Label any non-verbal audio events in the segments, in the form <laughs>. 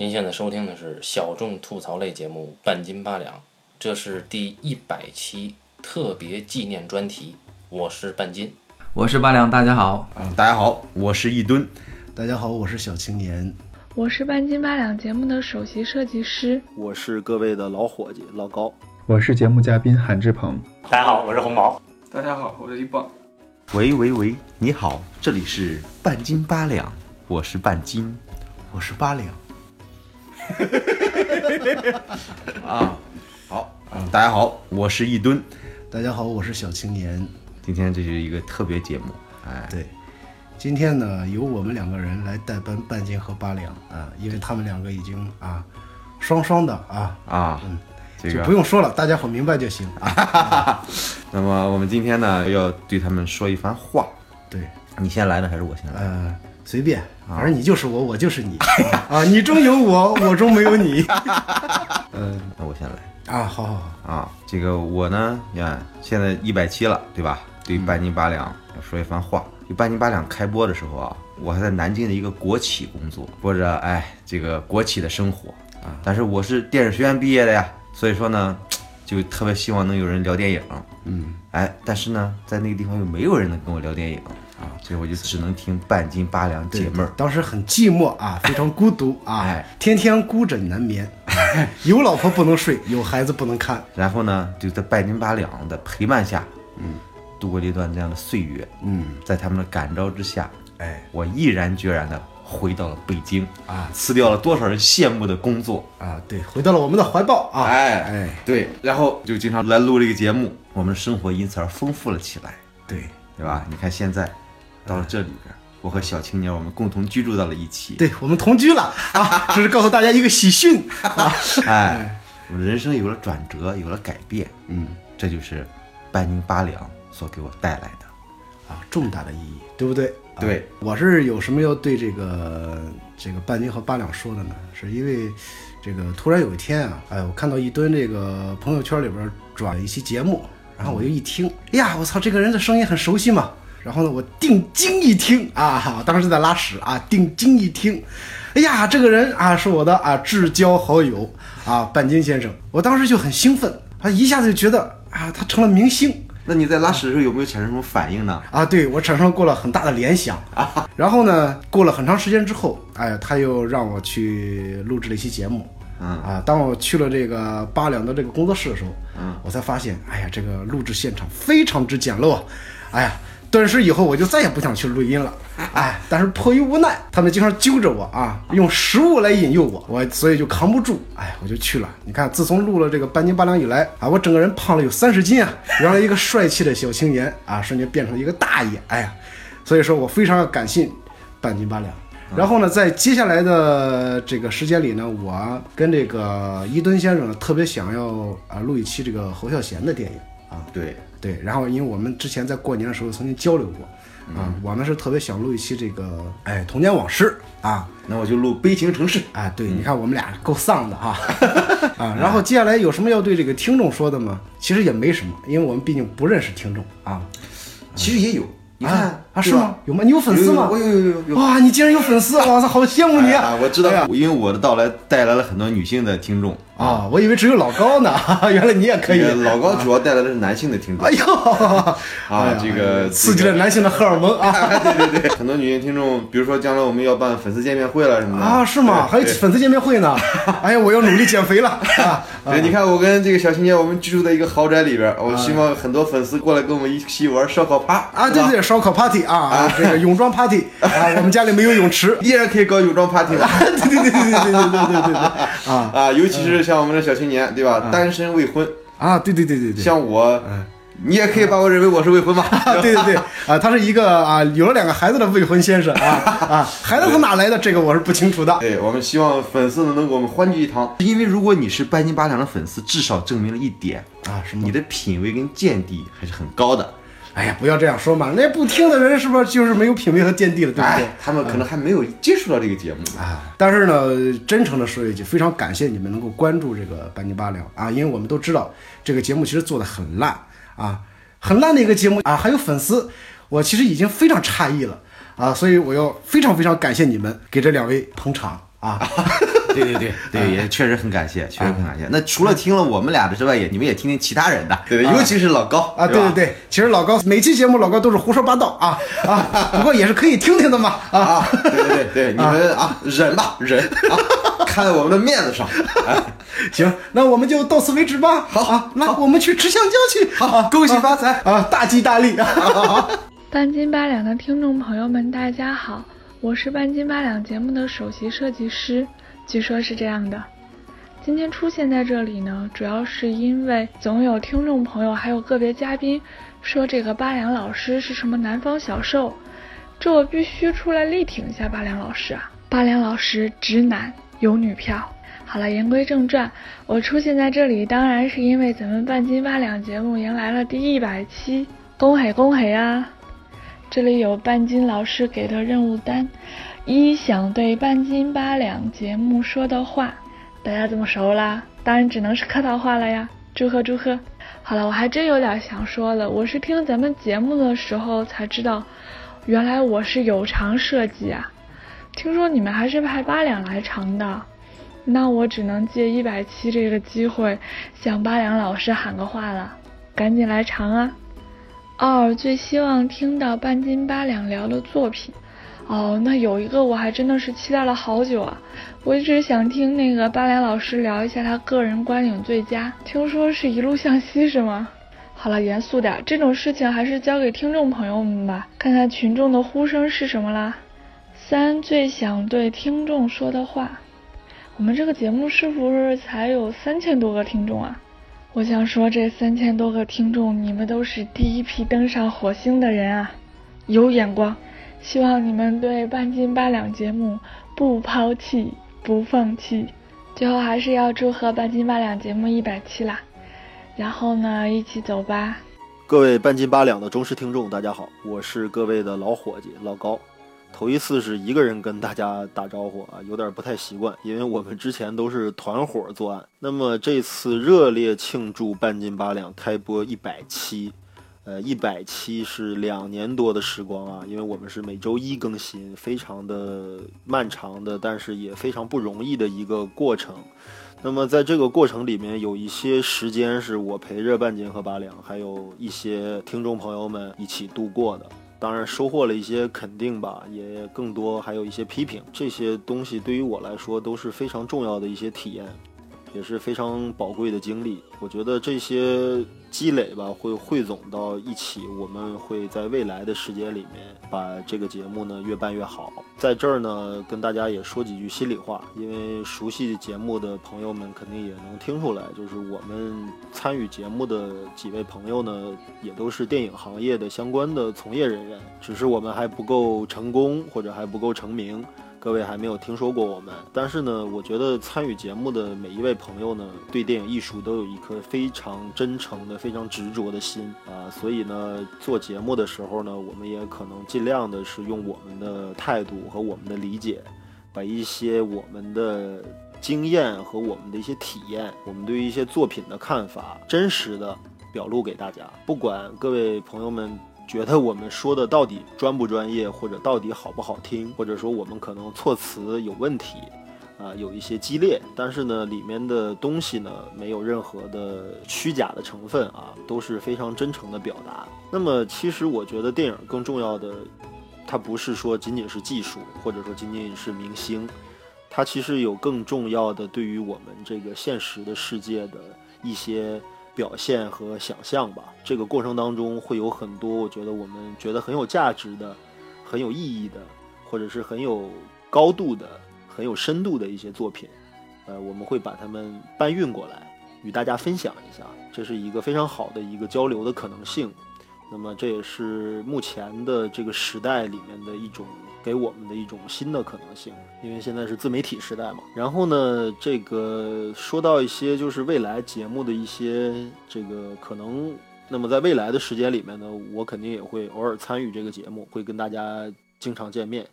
您现在收听的是小众吐槽类节目《半斤八两》，这是第一百期特别纪念专题。我是半斤，我是八两，大家好。嗯，大家好，我是一吨。大家好，我是小青年。我是半斤八两节目的首席设计师。我是各位的老伙计老高。我是节目嘉宾韩志鹏。大家好，我是红毛。大家好，我是一棒。喂喂喂，你好，这里是半斤八两，我是半斤，我是八两。<laughs> 啊，好，大家好，我是一吨。大家好，我是小青年。今天这是一个特别节目，哎，对，今天呢由我们两个人来代班半斤和八两啊，因为他们两个已经啊双双的啊啊，嗯，这个不用说了，大家伙明白就行啊。<laughs> 那么我们今天呢要对他们说一番话，对你先来呢还是我先来？呃，随便，反正你就是我，我就是你啊，你中有我，<laughs> 我中没有你。<laughs> 嗯，那我先来啊，好好好啊，这个我呢，你看现在一百七了，对吧？对半斤八两要说一番话。就半斤八两开播的时候啊，我还在南京的一个国企工作，过着哎这个国企的生活啊。但是我是电影学院毕业的呀，所以说呢，就特别希望能有人聊电影。嗯，哎，但是呢，在那个地方又没有人能跟我聊电影啊，所以我就只能听半斤八两解闷儿。当时很寂寞啊，<laughs> 非常孤独啊，哎，天天孤枕难眠，<laughs> 有老婆不能睡，有孩子不能看。然后呢，就在半斤八两的陪伴下，嗯。度过了一段这样的岁月，嗯，在他们的感召之下，哎，我毅然决然的回到了北京啊，辞掉了多少人羡慕的工作啊，对，回到了我们的怀抱啊，哎哎，对，然后就经常来录这个节目，我们的生活因此而丰富了起来，对，对吧？你看现在到了这里边，我和小青年我们共同居住到了一起，对我们同居了啊，这是告诉大家一个喜讯啊，哎，我们人生有了转折，有了改变，嗯，这就是半斤八两。所给我带来的，啊，重大的意义，对不对？对，我是有什么要对这个这个半斤和八两说的呢？是因为这个突然有一天啊，哎，我看到一吨这个朋友圈里边转一期节目，然后我就一听，哎呀，我操，这个人的声音很熟悉嘛。然后呢，我定睛一听啊，当时在拉屎啊，定睛一听，哎呀，这个人啊是我的啊至交好友啊，半斤先生，我当时就很兴奋，啊，一下子就觉得啊，他成了明星。那你在拉屎的时候有没有产生什么反应呢？啊，对我产生过了很大的联想啊。<laughs> 然后呢，过了很长时间之后，哎，他又让我去录制了一期节目。嗯啊，当我去了这个八两的这个工作室的时候，嗯，我才发现，哎呀，这个录制现场非常之简陋啊。哎呀，顿时以后我就再也不想去录音了。哎，但是迫于无奈，他们经常揪着我啊，用食物来引诱我，我所以就扛不住，哎，我就去了。你看，自从录了这个半斤八两以来啊，我整个人胖了有三十斤啊。原来一个帅气的小青年啊，瞬间变成了一个大爷。哎呀，所以说我非常要感谢半斤八两。然后呢，在接下来的这个时间里呢，我跟这个伊敦先生特别想要啊录一期这个侯孝贤的电影啊。对对，然后因为我们之前在过年的时候曾经交流过。啊，我呢是特别想录一期这个，哎，童年往事啊，那我就录悲情城市。哎，对，你看我们俩够丧的哈，<laughs> 啊，然后接下来有什么要对这个听众说的吗？其实也没什么，因为我们毕竟不认识听众啊。其实也有，你看啊，是吗？有吗？你有粉丝吗？我有有有有。哇，你竟然有粉丝！哇塞，好羡慕你啊！我知道，因为我的到来带来了很多女性的听众。啊，我以为只有老高呢，<laughs> 原来你也可以。老高主要带来的是男性的听众。哎呦，<laughs> 啊，这个刺激了男性的荷尔蒙啊！<laughs> 对对对，很多女性听众，比如说将来我们要办粉丝见面会了什么的啊？是吗？还有粉丝见面会呢？哎呀，我要努力减肥了啊！对，你看我跟这个小青年，我们居住在一个豪宅里边，我希望很多粉丝过来跟我们一起玩烧烤趴啊！对对，烧烤 party 啊，这个泳装 party <laughs> 啊，我们家里没有泳池，依然可以搞泳装 party <laughs> 的。对对对对对对对对对对啊啊！尤其是像我们的小青年。对吧？单身未婚啊，对对对对对，像我，你也可以把我认为我是未婚吧？对对对，啊，他是一个啊，有了两个孩子的未婚先生啊啊，孩子从哪来的？这个我是不清楚的。对我们希望粉丝呢能给我们欢聚一堂，因为如果你是半斤八两的粉丝，至少证明了一点啊，什么？你的品味跟见地还是很高的。哎呀，不要这样说嘛！那不听的人是不是就是没有品味和见地了，对不对？他们可能还没有接触到这个节目啊。但是呢，真诚的说一句，非常感谢你们能够关注这个半斤八两啊，因为我们都知道这个节目其实做的很烂啊，很烂的一个节目啊，还有粉丝，我其实已经非常诧异了啊，所以我要非常非常感谢你们给这两位捧场啊。<laughs> <laughs> 对对对对，也确实很感谢，确实很感谢。那除了听了我们俩的之外，也你们也听听其他人的，对对，尤其是老高啊，对对对，其实老高每期节目老高都是胡说八道啊 <laughs> 啊，不过也是可以听听的嘛啊，对对对对，<laughs> 你们啊忍吧忍啊，看在我们的面子上，行，那我们就到此为止吧。好啊，那我们去吃香蕉去。好，恭喜发财。啊，大吉大利。半斤八两的听众朋友们，大家好，我是半斤八两节目的首席设计师。据说是这样的，今天出现在这里呢，主要是因为总有听众朋友还有个别嘉宾说这个八两老师是什么南方小受，这我必须出来力挺一下八两老师啊！八两老师直男有女票。好了，言归正传，我出现在这里当然是因为咱们半斤八两节目迎来了第一百期，恭喜恭喜啊！这里有半斤老师给的任务单，一想对半斤八两节目说的话，大家这么熟啦？当然只能是客套话了呀！祝贺祝贺！好了，我还真有点想说了，我是听咱们节目的时候才知道，原来我是有偿设计啊！听说你们还是派八两来偿的。那我只能借一百七这个机会向八两老师喊个话了，赶紧来尝啊！二最希望听到半斤八两聊的作品，哦，那有一个我还真的是期待了好久啊！我一直想听那个八两老师聊一下他个人观影最佳，听说是一路向西是吗？好了，严肃点，这种事情还是交给听众朋友们吧，看看群众的呼声是什么啦。三最想对听众说的话。我们这个节目是不是才有三千多个听众啊？我想说，这三千多个听众，你们都是第一批登上火星的人啊，有眼光！希望你们对半斤八两节目不抛弃、不放弃。最后还是要祝贺半斤八两节目一百期啦！然后呢，一起走吧！各位半斤八两的忠实听众，大家好，我是各位的老伙计老高。头一次是一个人跟大家打招呼啊，有点不太习惯，因为我们之前都是团伙作案。那么这次热烈庆祝半斤八两开播一百期，呃，一百期是两年多的时光啊，因为我们是每周一更新，非常的漫长的，但是也非常不容易的一个过程。那么在这个过程里面，有一些时间是我陪着半斤和八两，还有一些听众朋友们一起度过的。当然收获了一些肯定吧，也更多还有一些批评，这些东西对于我来说都是非常重要的一些体验。也是非常宝贵的经历，我觉得这些积累吧会汇总到一起，我们会在未来的时间里面把这个节目呢越办越好。在这儿呢，跟大家也说几句心里话，因为熟悉节目的朋友们肯定也能听出来，就是我们参与节目的几位朋友呢，也都是电影行业的相关的从业人员，只是我们还不够成功或者还不够成名。各位还没有听说过我们，但是呢，我觉得参与节目的每一位朋友呢，对电影艺术都有一颗非常真诚的、非常执着的心啊，所以呢，做节目的时候呢，我们也可能尽量的是用我们的态度和我们的理解，把一些我们的经验和我们的一些体验，我们对于一些作品的看法，真实的表露给大家。不管各位朋友们。觉得我们说的到底专不专业，或者到底好不好听，或者说我们可能措辞有问题，啊，有一些激烈，但是呢，里面的东西呢，没有任何的虚假的成分啊，都是非常真诚的表达。那么，其实我觉得电影更重要的，它不是说仅仅是技术，或者说仅仅是明星，它其实有更重要的对于我们这个现实的世界的一些。表现和想象吧，这个过程当中会有很多我觉得我们觉得很有价值的、很有意义的，或者是很有高度的、很有深度的一些作品，呃，我们会把它们搬运过来与大家分享一下，这是一个非常好的一个交流的可能性。那么这也是目前的这个时代里面的一种。给我们的一种新的可能性，因为现在是自媒体时代嘛。然后呢，这个说到一些就是未来节目的一些这个可能，那么在未来的时间里面呢，我肯定也会偶尔参与这个节目，会跟大家经常见面。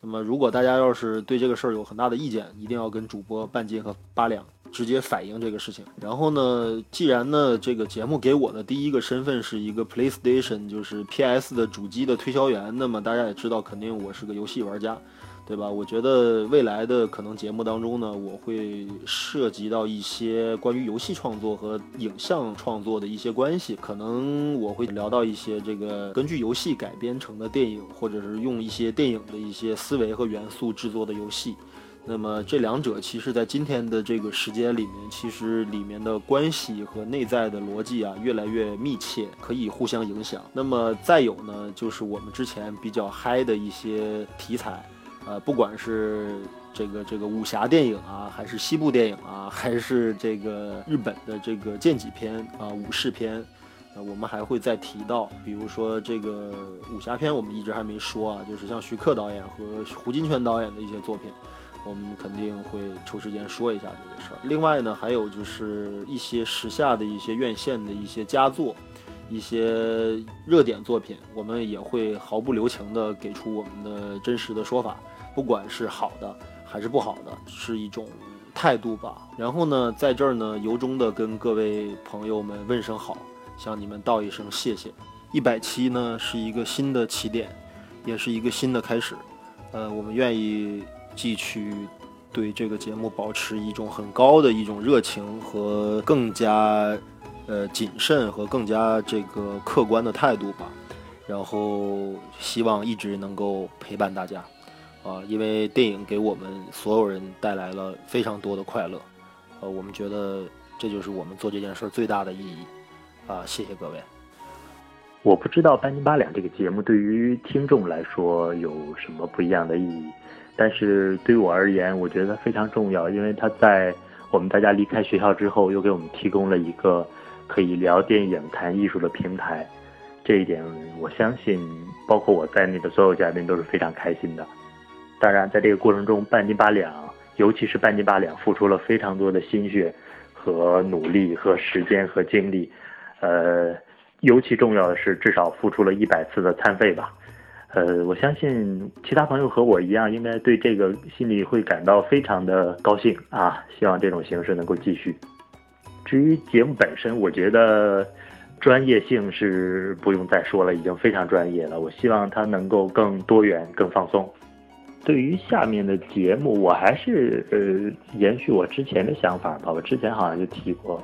那么如果大家要是对这个事儿有很大的意见，一定要跟主播半斤和八两。直接反映这个事情。然后呢，既然呢这个节目给我的第一个身份是一个 PlayStation，就是 PS 的主机的推销员，那么大家也知道，肯定我是个游戏玩家。对吧？我觉得未来的可能节目当中呢，我会涉及到一些关于游戏创作和影像创作的一些关系，可能我会聊到一些这个根据游戏改编成的电影，或者是用一些电影的一些思维和元素制作的游戏。那么这两者其实，在今天的这个时间里面，其实里面的关系和内在的逻辑啊，越来越密切，可以互相影响。那么再有呢，就是我们之前比较嗨的一些题材。呃，不管是这个这个武侠电影啊，还是西部电影啊，还是这个日本的这个剑戟片啊、武士片，呃，我们还会再提到，比如说这个武侠片，我们一直还没说啊，就是像徐克导演和胡金铨导演的一些作品，我们肯定会抽时间说一下这个事儿。另外呢，还有就是一些时下的一些院线的一些佳作。一些热点作品，我们也会毫不留情地给出我们的真实的说法，不管是好的还是不好的，是一种态度吧。然后呢，在这儿呢，由衷的跟各位朋友们问声好，向你们道一声谢谢。一百期呢是一个新的起点，也是一个新的开始。呃，我们愿意继续对这个节目保持一种很高的一种热情和更加。呃，谨慎和更加这个客观的态度吧，然后希望一直能够陪伴大家，啊，因为电影给我们所有人带来了非常多的快乐，呃，我们觉得这就是我们做这件事最大的意义，啊，谢谢各位。我不知道半斤八两这个节目对于听众来说有什么不一样的意义，但是对于我而言，我觉得非常重要，因为他在我们大家离开学校之后，又给我们提供了一个。可以聊电影、谈艺术的平台，这一点我相信，包括我在内的所有嘉宾都是非常开心的。当然，在这个过程中，半斤八两，尤其是半斤八两，付出了非常多的心血和努力和时间和精力。呃，尤其重要的是，至少付出了一百次的餐费吧。呃，我相信其他朋友和我一样，应该对这个心里会感到非常的高兴啊！希望这种形式能够继续。至于节目本身，我觉得专业性是不用再说了，已经非常专业了。我希望它能够更多元、更放松。对于下面的节目，我还是呃延续我之前的想法吧。我之前好像就提过，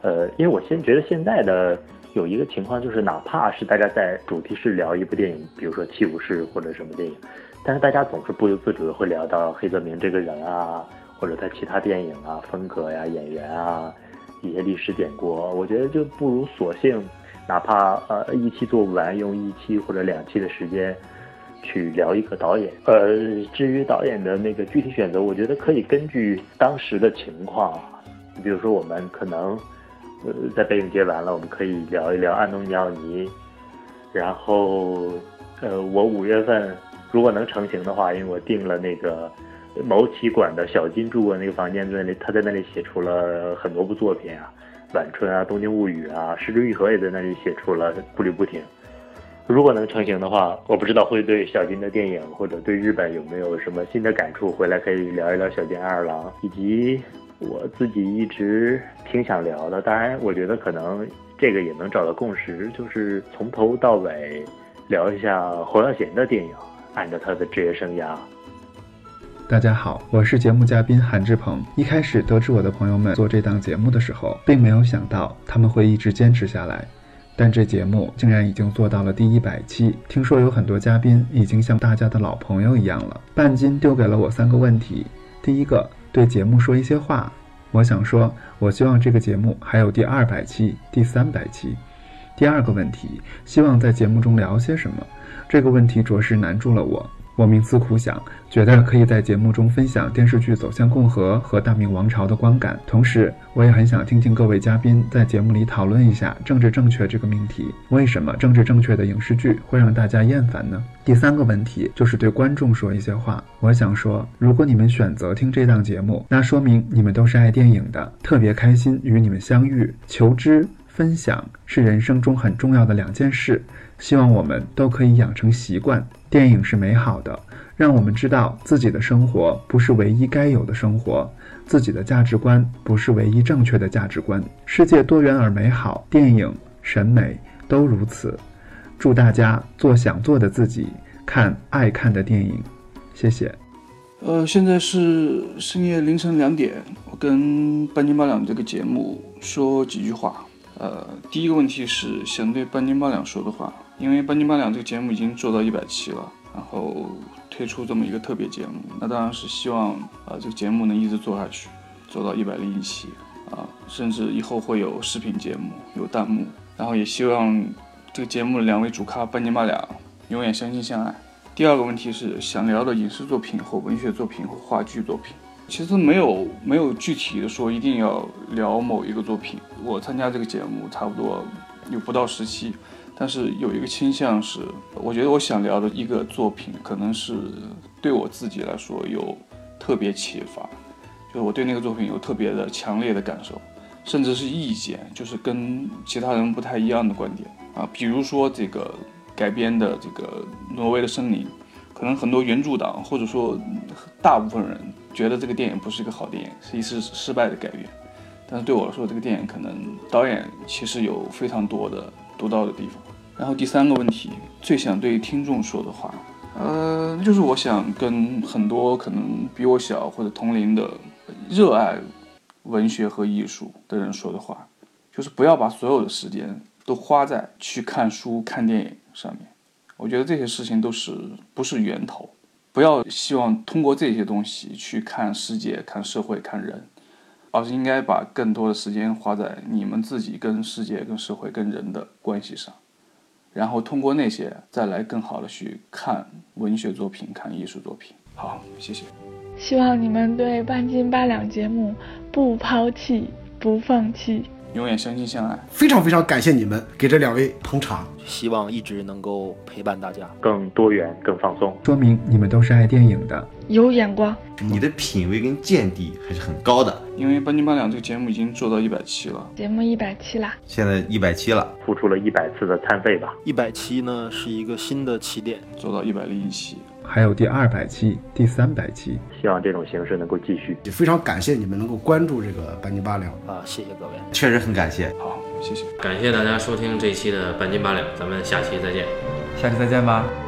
呃，因为我先觉得现在的有一个情况，就是哪怕是大家在主题是聊一部电影，比如说《七武士》或者什么电影，但是大家总是不由自主的会聊到黑泽明这个人啊，或者他其他电影啊、风格呀、演员啊。一些历史典故，我觉得就不如索性，哪怕呃一期做不完，用一期或者两期的时间去聊一个导演。呃，至于导演的那个具体选择，我觉得可以根据当时的情况。比如说，我们可能呃在北影节完了，我们可以聊一聊安东尼奥尼。然后，呃，我五月份如果能成型的话，因为我订了那个。毛奇馆的小金住过那个房间，在那里，他在那里写出了很多部作品啊，《晚春》啊，《东京物语》啊，《失之愈合》也在那里写出了步履不停。如果能成型的话，我不知道会对小金的电影或者对日本有没有什么新的感触，回来可以聊一聊小金二郎，以及我自己一直挺想聊的。当然，我觉得可能这个也能找到共识，就是从头到尾聊一下侯耀贤的电影，按照他的职业生涯。大家好，我是节目嘉宾韩志鹏。一开始得知我的朋友们做这档节目的时候，并没有想到他们会一直坚持下来。但这节目竟然已经做到了第一百期，听说有很多嘉宾已经像大家的老朋友一样了。半斤丢给了我三个问题：第一个，对节目说一些话。我想说，我希望这个节目还有第二百期、第三百期。第二个问题，希望在节目中聊些什么？这个问题着实难住了我。我冥思苦想，觉得可以在节目中分享电视剧《走向共和》和《大明王朝》的观感，同时我也很想听听各位嘉宾在节目里讨论一下政治正确这个命题。为什么政治正确的影视剧会让大家厌烦呢？第三个问题就是对观众说一些话。我想说，如果你们选择听这档节目，那说明你们都是爱电影的，特别开心与你们相遇。求知分享是人生中很重要的两件事。希望我们都可以养成习惯。电影是美好的，让我们知道自己的生活不是唯一该有的生活，自己的价值观不是唯一正确的价值观。世界多元而美好，电影审美都如此。祝大家做想做的自己，看爱看的电影。谢谢。呃，现在是深夜凌晨两点，我跟半斤八两这个节目说几句话。呃，第一个问题是想对半斤八两说的话，因为半斤八两这个节目已经做到一百期了，然后推出这么一个特别节目，那当然是希望啊这个节目能一直做下去，做到一百零一期啊，甚至以后会有视频节目，有弹幕，然后也希望这个节目的两位主咖半斤八两永远相亲相爱。第二个问题是想聊的影视作品或文学作品或话剧作品，其实没有没有具体的说一定要聊某一个作品。我参加这个节目差不多有不到十期，但是有一个倾向是，我觉得我想聊的一个作品，可能是对我自己来说有特别启发，就是我对那个作品有特别的强烈的感受，甚至是意见，就是跟其他人不太一样的观点啊，比如说这个。改编的这个《挪威的森林》，可能很多原著党或者说大部分人觉得这个电影不是一个好电影，是一次失败的改编。但是对我来说，这个电影可能导演其实有非常多的独到的地方。然后第三个问题，最想对听众说的话，呃，就是我想跟很多可能比我小或者同龄的热爱文学和艺术的人说的话，就是不要把所有的时间都花在去看书、看电影。上面，我觉得这些事情都是不是源头，不要希望通过这些东西去看世界、看社会、看人，而是应该把更多的时间花在你们自己跟世界、跟社会、跟人的关系上，然后通过那些再来更好的去看文学作品、看艺术作品。好，谢谢。希望你们对半斤八两节目不抛弃、不放弃。永远相亲相爱，非常非常感谢你们给这两位捧场，希望一直能够陪伴大家，更多元、更放松，说明你们都是爱电影的，有眼光，你的品味跟见地还是很高的。因为半斤八两这个节目已经做到一百期了，节目一百期啦，现在一百期了，付出了一百次的餐费吧，一百期呢是一个新的起点，做到一百零一期。还有第二百期、第三百期，希望这种形式能够继续。也非常感谢你们能够关注这个半斤八两啊，谢谢各位，确实很感谢。好，谢谢，感谢大家收听这一期的半斤八两，咱们下期再见，下期再见吧。